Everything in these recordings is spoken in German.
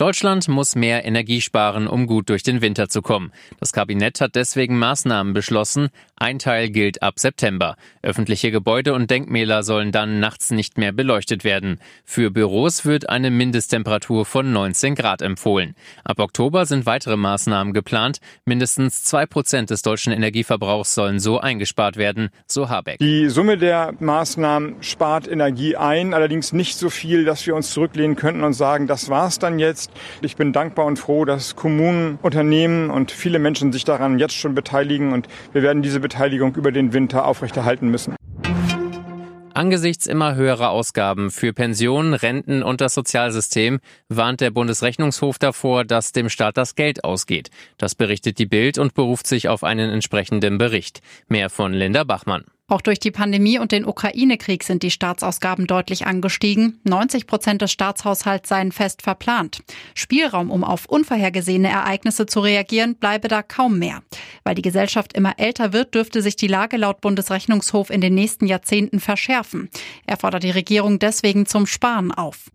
Deutschland muss mehr Energie sparen, um gut durch den Winter zu kommen. Das Kabinett hat deswegen Maßnahmen beschlossen. Ein Teil gilt ab September. Öffentliche Gebäude und Denkmäler sollen dann nachts nicht mehr beleuchtet werden. Für Büros wird eine Mindesttemperatur von 19 Grad empfohlen. Ab Oktober sind weitere Maßnahmen geplant. Mindestens zwei Prozent des deutschen Energieverbrauchs sollen so eingespart werden, so Habeck. Die Summe der Maßnahmen spart Energie ein, allerdings nicht so viel, dass wir uns zurücklehnen könnten und sagen, das war's dann jetzt. Ich bin dankbar und froh, dass Kommunen, Unternehmen und viele Menschen sich daran jetzt schon beteiligen und wir werden diese Beteiligung über den Winter aufrechterhalten müssen. Angesichts immer höherer Ausgaben für Pensionen, Renten und das Sozialsystem warnt der Bundesrechnungshof davor, dass dem Staat das Geld ausgeht. Das berichtet die Bild und beruft sich auf einen entsprechenden Bericht. Mehr von Linda Bachmann. Auch durch die Pandemie und den Ukraine-Krieg sind die Staatsausgaben deutlich angestiegen. 90 Prozent des Staatshaushalts seien fest verplant. Spielraum, um auf unvorhergesehene Ereignisse zu reagieren, bleibe da kaum mehr. Weil die Gesellschaft immer älter wird, dürfte sich die Lage laut Bundesrechnungshof in den nächsten Jahrzehnten verschärfen. Er fordert die Regierung deswegen zum Sparen auf.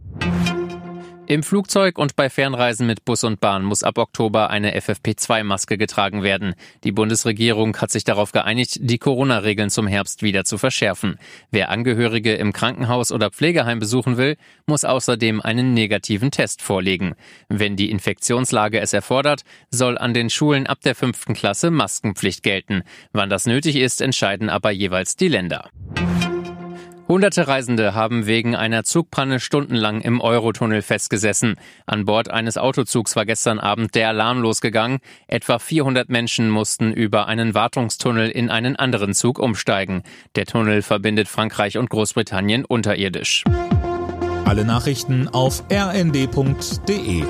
Im Flugzeug und bei Fernreisen mit Bus und Bahn muss ab Oktober eine FFP2-Maske getragen werden. Die Bundesregierung hat sich darauf geeinigt, die Corona-Regeln zum Herbst wieder zu verschärfen. Wer Angehörige im Krankenhaus oder Pflegeheim besuchen will, muss außerdem einen negativen Test vorlegen. Wenn die Infektionslage es erfordert, soll an den Schulen ab der fünften Klasse Maskenpflicht gelten. Wann das nötig ist, entscheiden aber jeweils die Länder. Hunderte Reisende haben wegen einer Zugpanne stundenlang im Eurotunnel festgesessen. An Bord eines Autozugs war gestern Abend der Alarm losgegangen. Etwa 400 Menschen mussten über einen Wartungstunnel in einen anderen Zug umsteigen. Der Tunnel verbindet Frankreich und Großbritannien unterirdisch. Alle Nachrichten auf rnd.de